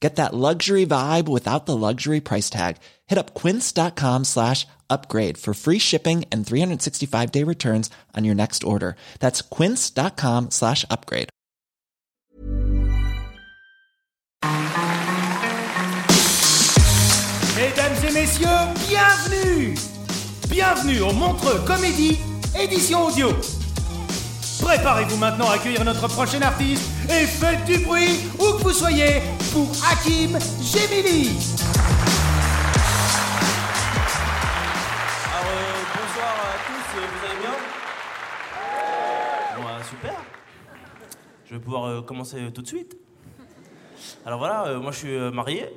Get that luxury vibe without the luxury price tag. Hit up quince.com slash upgrade for free shipping and 365-day returns on your next order. That's quince.com slash upgrade. Mesdames et messieurs, bienvenue Bienvenue au Montreux Comédie, édition audio. Préparez-vous maintenant à accueillir notre prochain artiste et faites du bruit où que vous soyez pour Hakim Gemili. Alors, euh, bonsoir à tous, euh, vous allez bien? Bon, super. Je vais pouvoir euh, commencer tout de suite. Alors voilà, moi je suis marié.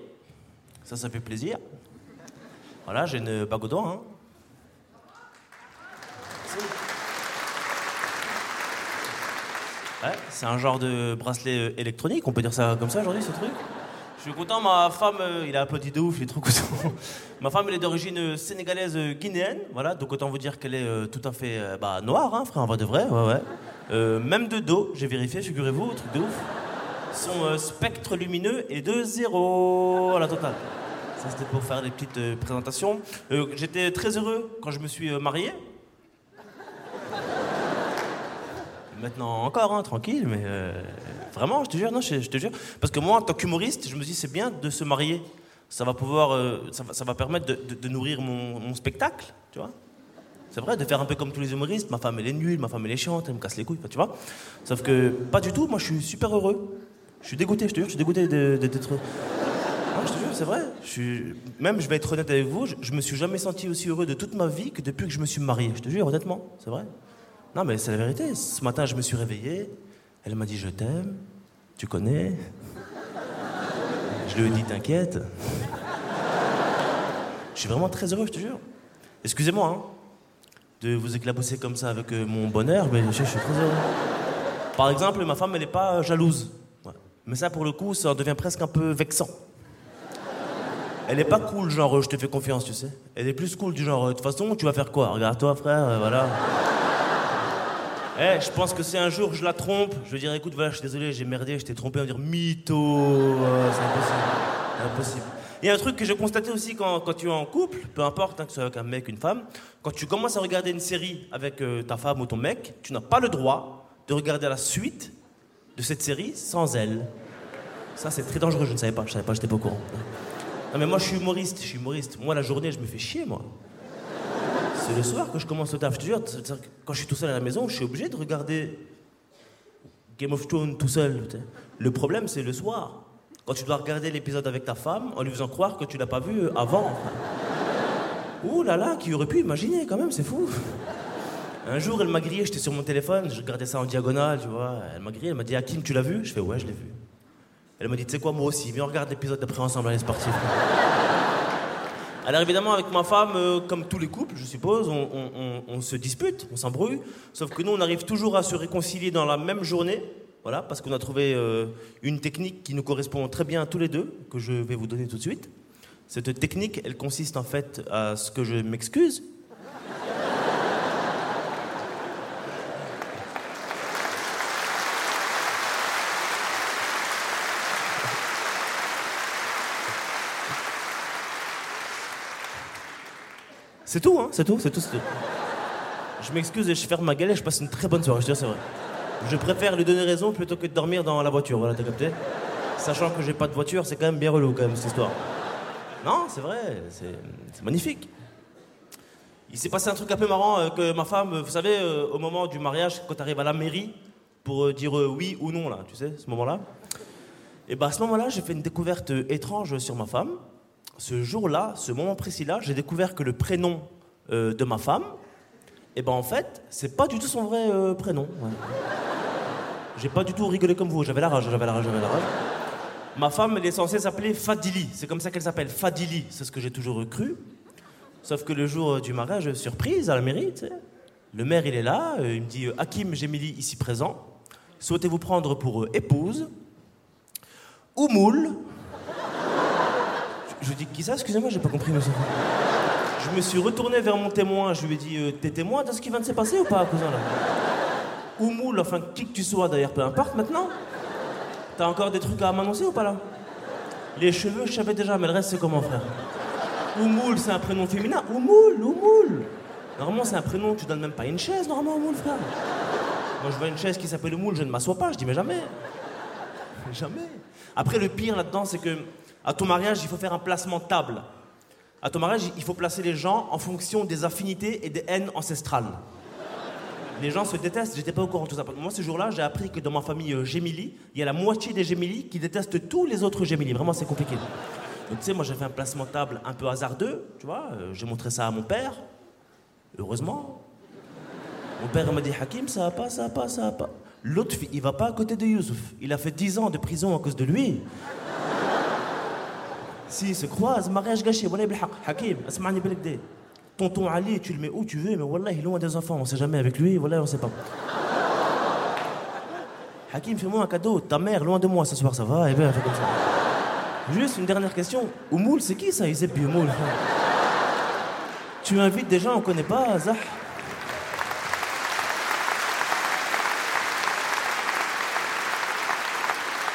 Ça, ça fait plaisir. Voilà, j'ai une bague. Hein. C'est un genre de bracelet euh, électronique, on peut dire ça comme ça aujourd'hui, ce truc? Je suis content, ma femme, euh, il a applaudi de ouf, il est trop content. ma femme, elle est d'origine euh, sénégalaise guinéenne, voilà, donc autant vous dire qu'elle est tout à fait bah, noire, hein, frère, en vrai de vrai, même de dos, j'ai vérifié, figurez-vous, truc de ouf. Son spectre lumineux est de zéro à la totale. Ça, c'était pour faire des petites présentations. J'étais très heureux quand je me suis marié. Maintenant encore, hein, tranquille, mais euh, vraiment, je te jure, non, je, te jure. Parce que moi, en tant qu'humoriste, je me dis c'est bien de se marier. Ça va pouvoir, euh, ça, va, permettre de, nourrir mon, spectacle, tu vois. C'est vrai, de faire un peu comme tous les humoristes. Ma femme, elle est nulle, ma femme, elle est chiante, elle me casse les couilles, tu vois. Sauf que, pas du tout, moi, je suis super heureux. Je suis dégoûté, je te jure, je suis dégoûté d'être. Non, je te jure, c'est vrai. Je suis... Même, je vais être honnête avec vous, je, je me suis jamais senti aussi heureux de toute ma vie que depuis que je me suis marié. Je te jure, honnêtement, c'est vrai. Non, mais c'est la vérité. Ce matin, je me suis réveillé. Elle m'a dit Je t'aime. Tu connais. Je lui ai dit T'inquiète. Je suis vraiment très heureux, je te jure. Excusez-moi hein, de vous éclabousser comme ça avec euh, mon bonheur, mais je, suis très heureux. Par exemple, ma femme, elle n'est pas euh, jalouse. Mais ça, pour le coup, ça en devient presque un peu vexant. Elle n'est pas cool, genre je te fais confiance, tu sais. Elle est plus cool, du genre euh, de toute façon, tu vas faire quoi? Regarde-toi, frère, voilà. Eh, je pense que si un jour je la trompe, je vais dire écoute, voilà, je suis désolé, j'ai merdé, je t'ai trompé, on va dire mytho. euh, c'est impossible. Impossible. Il y a un truc que j'ai constaté aussi quand, quand tu es en couple, peu importe hein, que ce soit avec un mec, une femme, quand tu commences à regarder une série avec euh, ta femme ou ton mec, tu n'as pas le droit de regarder la suite de cette série sans elle. Ça, c'est très dangereux, je ne savais pas, je savais pas, j'étais pas au courant. Non, mais moi, je suis humoriste, je suis humoriste. Moi, la journée, je me fais chier, moi. C'est le soir que je commence le taf. Je te jure, quand je suis tout seul à la maison, je suis obligé de regarder Game of Thrones tout seul. Le problème, c'est le soir. Quand tu dois regarder l'épisode avec ta femme en lui faisant croire que tu l'as pas vu euh, avant. Ouh là là, qui aurait pu imaginer quand même, c'est fou. Un jour, elle m'a grillé, j'étais sur mon téléphone, je regardais ça en diagonale, tu vois. Elle m'a grillé, elle m'a dit Hakim, tu l'as vu? Je fais ouais, je l'ai vu. Elle m'a dit, tu sais quoi, moi aussi, viens, on regarde l'épisode d'après ensemble, allez, c'est parti. Alors évidemment, avec ma femme, euh, comme tous les couples, je suppose, on, se dispute, on s'embrouille. Sauf que nous, on arrive toujours à se réconcilier dans la même journée. Voilà, parce qu'on a trouvé euh, une technique qui nous correspond très bien à tous les deux, que je vais vous donner tout de suite. Cette technique, elle consiste en fait à ce que je m'excuse. C'est tout, hein, c'est tout, c'est tout. Je m'excuse et je ferme ma et je passe une très bonne soirée, je te c'est vrai. Je préfère lui donner raison plutôt que de dormir dans la voiture, voilà, t'as capté? Sachant que j'ai pas de voiture, c'est quand même bien relou, quand même, cette histoire. Non, c'est vrai, c'est magnifique. Il s'est passé un truc un peu marrant euh, que ma femme, vous savez, euh, au moment du mariage, quand tu arrives à la mairie pour euh, dire oui ou non, là, tu sais, ce moment-là. Et ben à ce moment-là, j'ai fait une découverte étrange sur ma femme. Ce jour-là, ce moment précis-là, j'ai découvert que le prénom euh, de ma femme, et ben en fait, c'est pas du tout son vrai euh, prénom. J'ai pas du tout rigolé comme vous, j'avais la rage, j'avais la rage, j'avais la rage. Ma femme, elle est censée s'appeler Fadili, c'est comme ça qu'elle s'appelle, Fadili, c'est ce que j'ai toujours cru. Sauf que le jour euh, du mariage, surprise à la mairie, le maire il est là, il me dit Hakim Gemili ici présent, souhaitez-vous prendre pour épouse? Oumoul Je, je dis qui ça Excusez-moi, j'ai pas compris monsieur. Je me suis retourné vers mon témoin, je lui ai dit euh, T'es témoin de ce qui vient de se passer ou pas, cousin là? Oumoul, enfin qui que tu sois d'ailleurs, peu importe maintenant. T'as encore des trucs à m'annoncer ou pas là? Les cheveux, je savais déjà, mais le reste c'est comment frère? Oumoul, c'est un prénom féminin. Oumoul, Oumoul. Normalement, c'est un prénom, tu donnes même pas une chaise, normalement, Oumoul, frère. Moi, je vois une chaise qui s'appelle Oumoul, je ne m'assois pas, je dis, mais jamais. Jamais. Après, le pire là-dedans, c'est que à ton mariage, il faut faire un placement table. À ton mariage, il faut placer les gens en fonction des affinités et des haines ancestrales. Les gens se détestent, j'étais pas au courant de tout ça. Moi, ce jour-là, j'ai appris que dans ma famille euh, Gémili, il y a la moitié des Gémili qui détestent tous les autres Gémili. Vraiment, c'est compliqué. Donc, tu sais, moi, j'ai fait un placement table un peu hasardeux, tu vois. euh, j'ai montré ça à mon père. Heureusement. Mon père m'a dit Hakim, ça va pas, ça va pas, ça va pas. L'autre, il va pas à côté de Youssouf. Il a fait 10 ans de prison à cause de lui. Si, se croise, mariage gâché, voilà, Hakim, Asmani Tonton Ali, tu le mets où tu veux, mais voilà, il est loin des enfants, on sait jamais avec lui, voilà, on sait pas. Hakim, fais-moi un cadeau, ta mère, loin de moi ce soir, ça va, et bien, fais comme ça. Juste une dernière question, Oumoul, c'est qui ça, Il Isep Oumoul? Tu invites des gens, on connaît pas, Zah?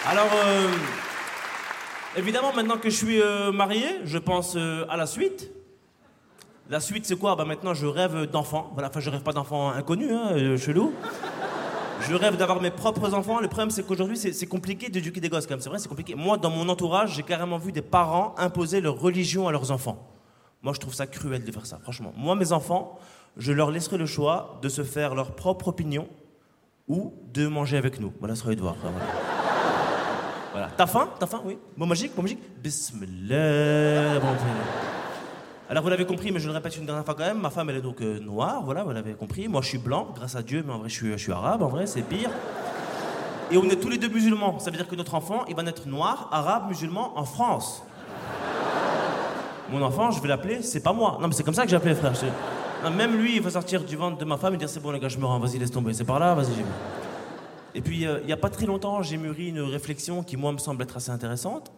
Alors. Euh, évidemment, maintenant que je suis euh, marié, je pense euh, à la suite. La suite, c'est quoi? Bah, Maintenant, je rêve d'enfants. Voilà, enfin, je rêve pas d'enfants inconnus, hein, euh, chelou. Je rêve d'avoir mes propres enfants. Le problème, c'est qu'aujourd'hui, c'est compliqué d'éduquer des gosses, quand même. C'est vrai, c'est compliqué. Moi, dans mon entourage, j'ai carrément vu des parents imposer leur religion à leurs enfants. Moi, je trouve ça cruel de faire ça, franchement. Moi, mes enfants, je leur laisserai le choix de se faire leur propre opinion ou de manger avec nous. Voilà, ce sera à eux de voir. Enfin, voilà. Voilà. T'as faim? T'as faim? Oui. Bon magique Bon magique Bismillah. Alors vous l'avez compris, mais je le répète une dernière fois quand même, ma femme elle est donc euh, noire, voilà, vous l'avez compris. Moi je suis blanc, grâce à Dieu, mais en vrai je suis, arabe, en vrai c'est pire. Et on est tous les deux musulmans, ça veut dire que notre enfant il va naître noir, arabe, musulman en France. Mon enfant, je vais l'appeler, c'est pas moi. Non mais c'est comme ça que appelé frère. Même lui, il va sortir du ventre de ma femme et dire c'est bon les gars, je me rends, vas-y laisse tomber, c'est par là, vas-y. j'y. Et puis euh, il y a pas très longtemps, j'ai mûri une réflexion qui moi me semble être assez intéressante.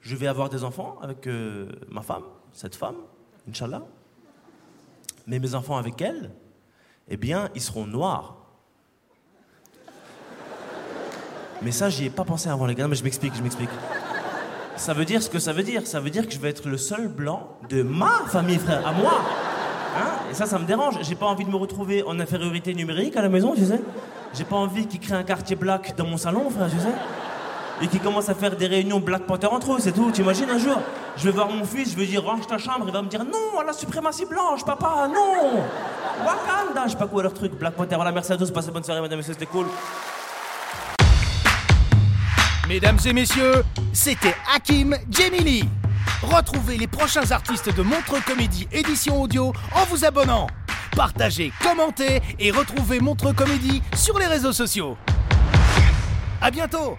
Je vais avoir des enfants avec euh, ma femme, cette femme, Inch'Allah. Mais mes enfants avec elle, eh bien, ils seront noirs. Mais ça, j'y ai pas pensé avant, les gars. Non, mais je m'explique, je m'explique. Ça veut dire ce que ça veut dire. Ça veut dire que je vais être le seul blanc de ma famille, frère, à moi. Hein? Et ça, ça me dérange. J'ai pas envie de me retrouver en infériorité numérique à la maison, tu sais. J'ai pas envie qu'ils créent un quartier black dans mon salon, frère, tu sais et qui commence à faire des réunions Black Panther entre eux, c'est tout. T'imagines un jour Je vais voir mon fils, je vais dire range ta chambre, il va me dire non, la suprématie blanche, papa, non Wakanda, je sais pas quoi leur truc, Black Panther, voilà, merci à tous, passez bonne soirée, mesdames et messieurs, c'était cool. Mesdames et messieurs, c'était Hakim Gemili. Retrouvez les prochains artistes de Montre Comédie édition audio en vous abonnant. Partagez, commentez et retrouvez Montre Comédie sur les réseaux sociaux. À bientôt